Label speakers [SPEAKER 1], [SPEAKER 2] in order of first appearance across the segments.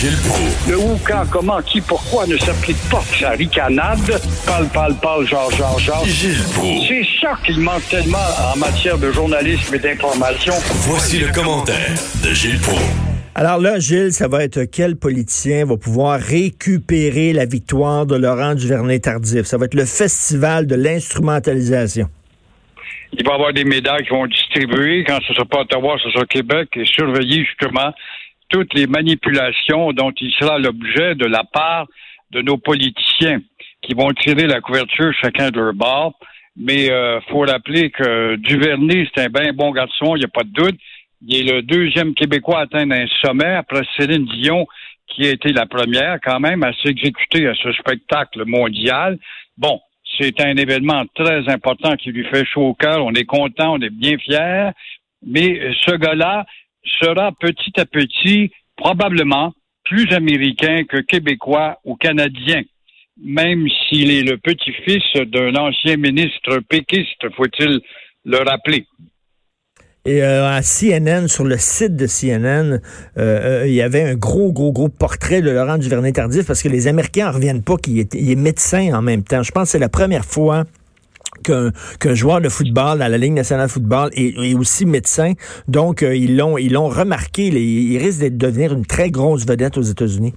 [SPEAKER 1] Gilles Proulx.
[SPEAKER 2] Le où, quand, comment, qui, pourquoi ne s'applique pas sa ricanade? Parle, parle, parle, genre, genre, genre.
[SPEAKER 1] Gilles Proulx.
[SPEAKER 2] C'est ça qu'il manque tellement en matière de journalisme et d'information.
[SPEAKER 1] Voici le commentaire de Gilles Proulx.
[SPEAKER 3] Alors là, Gilles, ça va être quel politicien va pouvoir récupérer la victoire de Laurent Duvernay-Tardif? Ça va être le festival de l'instrumentalisation.
[SPEAKER 2] Il va y avoir des médailles qui vont distribuer. Quand ce sera pas Ottawa, ce sera Québec et surveiller justement toutes les manipulations dont il sera l'objet de la part de nos politiciens qui vont tirer la couverture chacun de leur bord. Mais euh, faut rappeler que Duvernay, c'est un bien bon garçon, il n'y a pas de doute. Il est le deuxième Québécois à atteindre un sommet après Céline Dion, qui a été la première quand même à s'exécuter à ce spectacle mondial. Bon, c'est un événement très important qui lui fait chaud au cœur. On est content, on est bien fiers. Mais ce gars-là sera petit à petit probablement plus américain que québécois ou canadien, même s'il est le petit-fils d'un ancien ministre péquiste, faut-il le rappeler.
[SPEAKER 3] Et euh, à CNN, sur le site de CNN, euh, euh, il y avait un gros, gros, gros portrait de Laurent Duvernay-Tardif parce que les Américains en reviennent pas qu'il est, est médecin en même temps. Je pense que c'est la première fois qu'un joueur de football à la Ligue nationale de football est, est aussi médecin. Donc, euh, ils l'ont ils l'ont remarqué. Il risque de devenir une très grosse vedette aux États-Unis.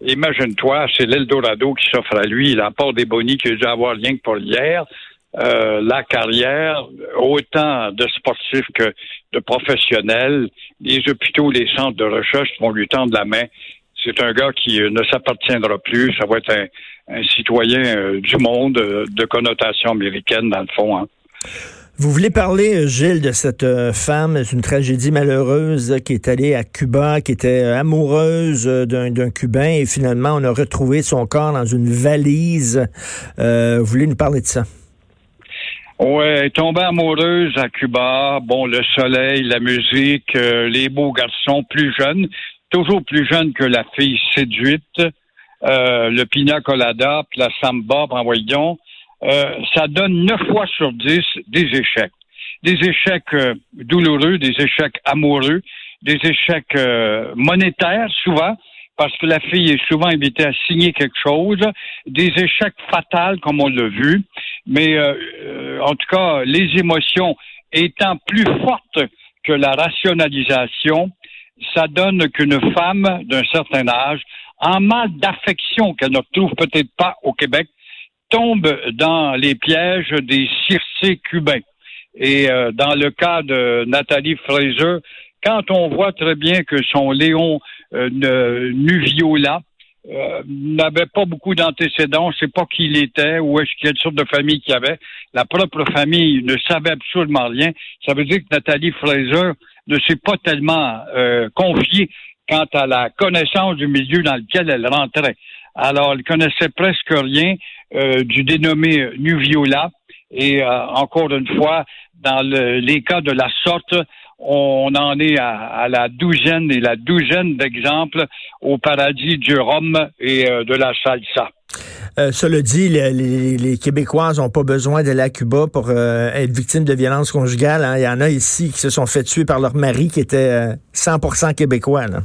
[SPEAKER 2] Imagine-toi, c'est l'Eldorado qui s'offre à lui. Il apporte des bonis qu'il a dû avoir rien que pour hier. Euh, la carrière, autant de sportifs que de professionnels, les hôpitaux, les centres de recherche vont lui tendre la main. C'est un gars qui euh, ne s'appartiendra plus. Ça va être un, un citoyen euh, du monde euh, de connotation américaine, dans le fond. Hein.
[SPEAKER 3] Vous voulez parler, Gilles, de cette femme, c'est une tragédie malheureuse qui est allée à Cuba, qui était amoureuse d'un d'un Cubain et finalement on a retrouvé son corps dans une valise. Euh, vous voulez nous parler de ça?
[SPEAKER 2] Ouais, tombée amoureuse à Cuba. Bon, le soleil, la musique, euh, les beaux garçons plus jeunes, toujours plus jeunes que la fille séduite, euh, le pina colada, puis la samba, ben voyons. Euh, ça donne neuf fois sur dix des échecs. Des échecs euh, douloureux, des échecs amoureux, des échecs euh, monétaires souvent, parce que la fille est souvent invitée à signer quelque chose, des échecs fatals comme on l'a vu, mais euh, en tout cas, les émotions étant plus fortes que la rationalisation, ça donne qu'une femme d'un certain âge, en mal d'affection qu'elle ne retrouve peut-être pas au Québec, tombe dans les pièges des circés cubains. Et euh, dans le cas de Nathalie Fraser, quand on voit très bien que son Léon euh, Nuviola euh, n'avait pas beaucoup d'antécédents, sais pas qui il était, ou est-ce quelle sorte de famille qu'il avait, la propre famille ne savait absolument rien. Ça veut dire que Nathalie Fraser ne s'est pas tellement euh, confiée quant à la connaissance du milieu dans lequel elle rentrait. Alors, elle connaissait presque rien euh, du dénommé Nuviola. Et euh, encore une fois, dans le- les cas de la sorte, on en est à, la douzaine et la douzaine d'exemples au paradis du rhum et de la salsa.
[SPEAKER 3] Euh, cela dit, le- les, les Québécoises n'ont pas besoin d'aller à Cuba pour euh, être victimes de violences conjugales. hein. Il y en a ici qui se sont fait tuer par leur mari qui était euh, 100% québécois. Là.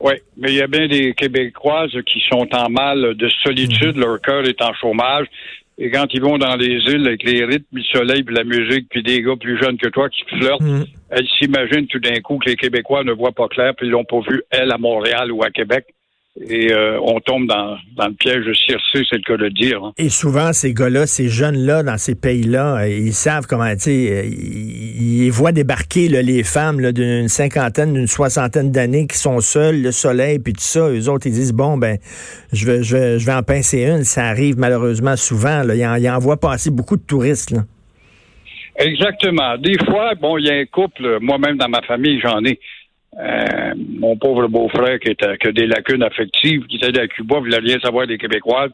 [SPEAKER 2] Oui, mais il y a bien des Québécoises qui sont en mal de solitude, leur cœur est en chômage. Et quand ils vont dans les îles avec les rythmes, le soleil, puis la musique, puis des gars plus jeunes que toi qui flirtent,
[SPEAKER 3] Mm.
[SPEAKER 2] elles s'imaginent tout d'un coup que les Québécois ne voient pas clair, puis ils l'ont pas vu, elle, à Montréal ou à Québec. Et euh, on tombe dans, dans le piège de Circé, c'est le cas de dire. hein.
[SPEAKER 3] Et souvent, ces gars-là, ces jeunes-là, dans ces pays-là, euh, ils savent comment, tu euh, ils, ils voient débarquer là, les femmes d'une cinquantaine, d'une soixantaine d'années qui sont seules, le soleil, puis tout ça. Eux autres, ils disent, bon, ben, je vais, je vais, je vais en pincer une. Ça arrive malheureusement souvent. Là. Ils, en, ils en voient passer beaucoup de touristes. Là.
[SPEAKER 2] Exactement. Des fois, bon, il y a un couple, moi-même dans ma famille, j'en ai. Euh, mon pauvre beau-frère qui, était, qui a des lacunes affectives, qui était à Cuba, voulait rien savoir des Québécois.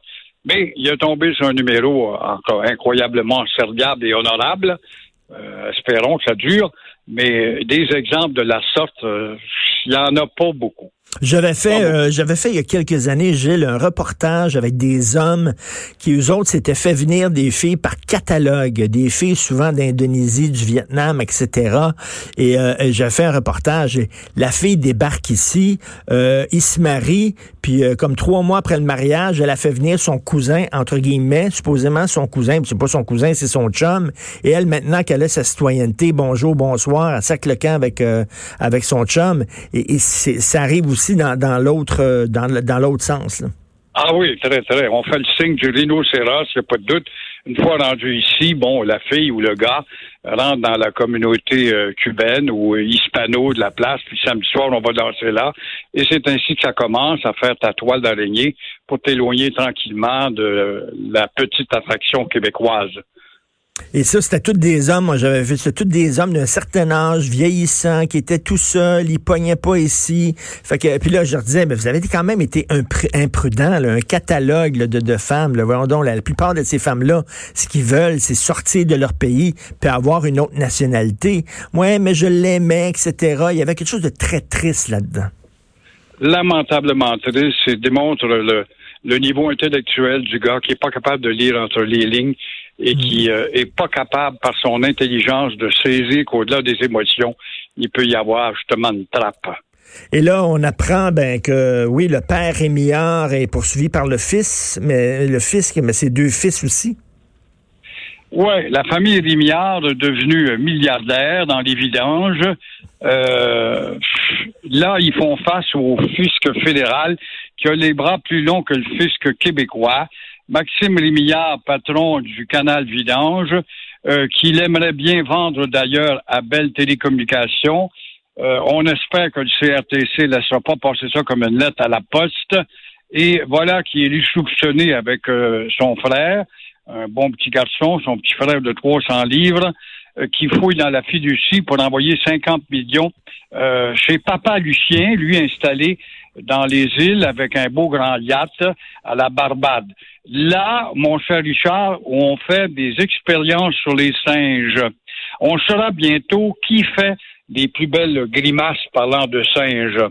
[SPEAKER 2] Mais il a tombé sur un numéro encore incroyablement serviable et honorable. Euh, espérons que ça dure. Mais des exemples de la sorte, euh, il n'y en a pas beaucoup.
[SPEAKER 3] J'avais fait, euh, j'avais fait il y a quelques années, Gilles, un reportage avec des hommes qui, eux autres, s'étaient fait venir des filles par catalogue, des filles souvent d'Indonésie, du Vietnam, etc. Et euh, j'ai fait un reportage. Et la fille débarque ici, euh, il se marie, puis euh, comme trois mois après le mariage, elle a fait venir son cousin, entre guillemets, supposément son cousin, puis c'est pas son cousin, c'est son chum. Et elle, maintenant qu'elle a sa citoyenneté, bonjour, bonsoir, elle sac le camp avec avec son chum. Et, et ça arrive aussi dans, l'autre euh, dans, dans l'autre sens.
[SPEAKER 2] Ah oui, très, très. On fait le signe du rhinocéros, il n'y a pas de doute. Une fois rendu ici, bon, la fille ou le gars rentre dans la communauté euh, cubaine ou hispano de la place, puis samedi soir, on va danser là. Et c'est ainsi que ça commence à faire ta toile d'araignée pour t'éloigner tranquillement de la petite attraction québécoise.
[SPEAKER 3] Et ça, c'était tous des hommes, moi j'avais vu, c'était tous des hommes d'un certain âge, vieillissants, qui étaient tout seuls, ils pognaient pas ici. Fait que, puis là, je leur disais, mais vous avez quand même été imprudent, un catalogue de, femmes. Là, voyons donc, la, plupart de ces femmes-là, ce qu'ils veulent, c'est sortir de leur pays, puis avoir une autre nationalité. Ouais, mais je l'aimais, etc. Il y avait quelque chose de très triste là-dedans.
[SPEAKER 2] Lamentablement triste, démontre le, le niveau intellectuel du gars qui est pas capable de lire entre les lignes et qui hmm. euh, est pas capable par son intelligence de saisir qu'au-delà des émotions, il peut y avoir justement une trappe.
[SPEAKER 3] Et là, on apprend ben, que oui, le père Rémillard est poursuivi par le fils, mais le fils, mais ses deux fils aussi.
[SPEAKER 2] Oui, la famille Rémillard est devenue milliardaire dans les vidanges. Euh, là, ils font face au fisc fédéral qui a les bras plus longs que le fisc québécois. Maxime Rémillard, patron du canal Vidange, euh, qu'il aimerait bien vendre d'ailleurs à Belle Télécommunications. Euh, on espère que le CRTC ne laissera pas passer ça comme une lettre à la poste. Et voilà qui est soupçonné avec euh, son frère, un bon petit garçon, son petit frère de 300 livres, qui fouille dans la fiducie pour envoyer 50 millions chez Papa Lucien, lui installé dans les îles avec un beau grand yacht à la Barbade. Là, mon cher Richard, on fait des expériences sur les singes. On saura bientôt qui fait les plus belles grimaces parlant de singes.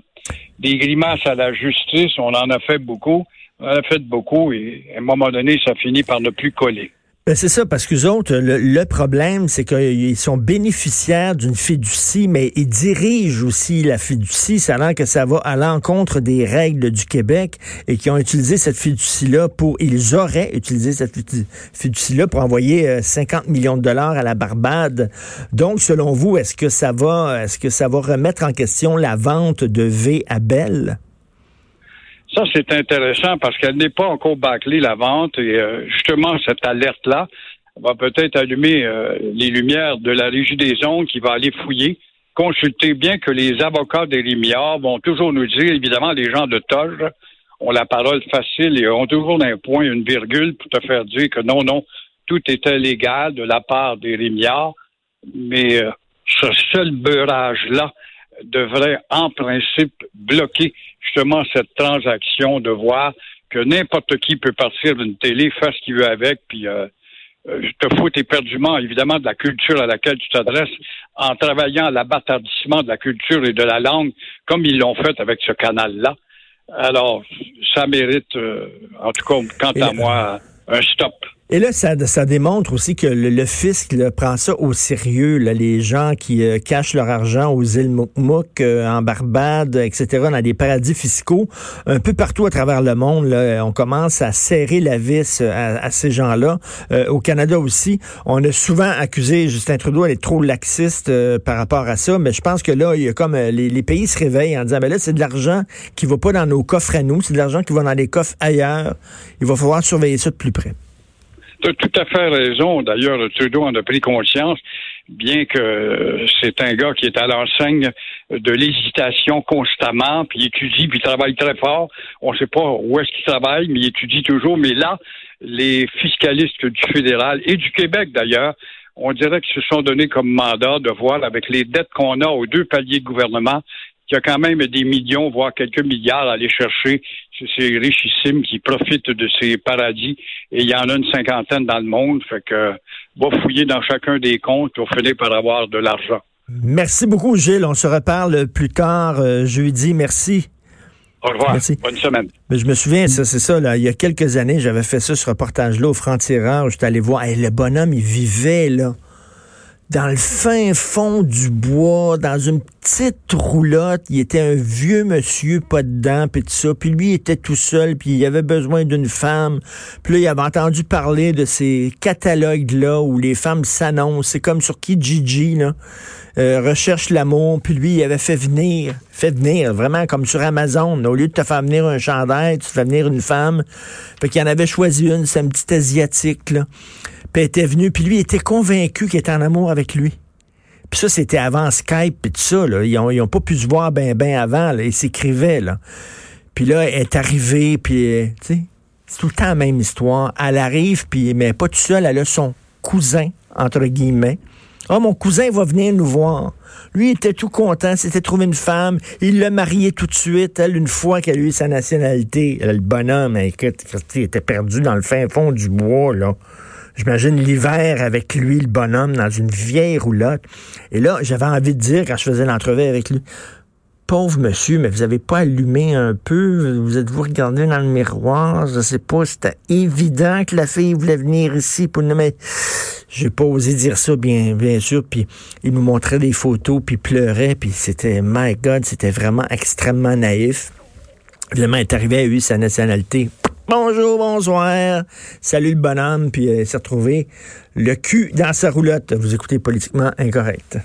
[SPEAKER 2] Des grimaces à la justice, on en a fait beaucoup. On en a fait beaucoup et à un moment donné, ça finit par ne plus coller.
[SPEAKER 3] Ben c'est ça, parce que autres, le, problème, c'est qu'ils sont bénéficiaires d'une fiducie, mais ils dirigent aussi la fiducie, l'air que ça va à l'encontre des règles du Québec et qui ont utilisé cette fiducie-là pour, ils auraient utilisé cette fiducie-là pour envoyer 50 euh, millions de dollars à la Barbade. Donc, selon vous, est-ce que ça va, est-ce que ça va remettre en question la vente de V à Bell?
[SPEAKER 2] Ça, c'est intéressant parce qu'elle n'est pas encore bâclée, la vente. Et euh, justement, cette alerte-là va peut-être allumer euh, les lumières de la Régie des ondes qui va aller fouiller. Consultez bien que les avocats des Limières vont toujours nous dire, évidemment, les gens de Toge ont la parole facile et ont toujours un point, une virgule pour te faire dire que non, non, tout était légal de la part des Limières. Mais euh, ce seul beurrage-là devrait, en principe, bloquer justement cette transaction de voir que n'importe qui peut partir d'une télé, faire ce qu'il veut avec, puis euh, euh te foutre éperdument, évidemment, de la culture à laquelle tu t'adresses en travaillant à l'abattardissement de la culture et de la langue, comme ils l'ont fait avec ce canal-là. Alors, ça mérite, euh, en tout cas, quant à moi, un stop.
[SPEAKER 3] Et là, ça, démontre aussi que le, fisc prend ça au sérieux. les gens qui euh, cachent leur argent aux îles Mouk, euh, en Barbade, etc., dans des paradis fiscaux, un peu partout à travers le monde, on commence à serrer la vis euh, à, ces gens-là. au Canada aussi, on a souvent accusé Justin Trudeau d'être trop laxiste par rapport à ça, mais je pense que là, il y a comme les, pays se réveillent en disant, ben là, c'est de l'argent qui va pas dans nos coffres à nous, c'est de l'argent qui va dans les coffres ailleurs. Il va falloir surveiller ça de plus près.
[SPEAKER 2] Tu as tout à fait raison. D'ailleurs, Trudeau en a pris conscience, bien que c'est un gars qui est à l'enseigne de l'hésitation constamment, puis il étudie, puis il travaille très fort. On ne sait pas où est-ce qu'il travaille, mais il étudie toujours. Mais là, les fiscalistes du fédéral et du Québec, d'ailleurs, on dirait qu'ils se sont donnés comme mandat de voir avec les dettes qu'on a aux deux paliers de gouvernement qui a quand même des millions, voire quelques milliards à aller chercher ces richissimes qui profitent de ces paradis. Et il y en a une cinquantaine dans le monde. Fait que va fouiller dans chacun des comptes pour finir par avoir de l'argent.
[SPEAKER 3] Merci beaucoup, Gilles. On se reparle plus tard euh, jeudi. Merci.
[SPEAKER 2] Au revoir. Merci. Bonne semaine.
[SPEAKER 3] Mais je me souviens, ça, c'est ça, là, il y a quelques années, j'avais fait ça, ce reportage-là au Franc-Tireur. J'étais allé voir. le bonhomme, il vivait, là dans le fin fond du bois, dans une petite roulotte. Il était un vieux monsieur, pas de dents, puis tout ça. Puis lui, il était tout seul, puis il avait besoin d'une femme. Puis là, il avait entendu parler de ces catalogues-là où les femmes s'annoncent. C'est comme sur Kijiji, là. Euh, recherche l'amour, puis lui, il avait fait venir, fait venir, vraiment comme sur Amazon. Au lieu de te faire venir un chandail, tu fais venir une femme. Fait qu'il en avait choisi une, c'est un petit asiatique, là. Puis elle était venue, puis lui était convaincu qu'il était en amour avec lui. Puis ça, c'était avant Skype et tout ça. Là. Ils n'ont ont pas pu se voir ben ben avant. Là. Ils s'écrivaient. Là. Puis là, elle est arrivée, puis, euh, tu sais, c'est tout le temps la même histoire. Elle arrive, puis, mais pas tout seul, elle a son cousin, entre guillemets. Oh, mon cousin va venir nous voir. Lui, il était tout content, s'était trouvé une femme. Il l'a mariée tout de suite, elle, une fois qu'elle a eu sa nationalité. Le bonhomme, écoute, il était perdu dans le fin fond du bois, là. J'imagine l'hiver avec lui, le bonhomme, dans une vieille roulotte. Et là, j'avais envie de dire, quand je faisais l'entrevue avec lui, pauvre monsieur, mais vous avez pas allumé un peu? Vous êtes-vous regardé dans le miroir? Je sais pas, c'était évident que la fille voulait venir ici pour nous mettre... J'ai pas osé dire ça, bien, bien sûr. Puis il me montrait des photos, puis pleurait, puis c'était, my God, c'était vraiment extrêmement naïf. Évidemment, il est arrivé à eu sa nationalité Bonjour, bonsoir. Salut le bonhomme, puis il s'est retrouvé le cul dans sa roulotte. Vous écoutez politiquement incorrect.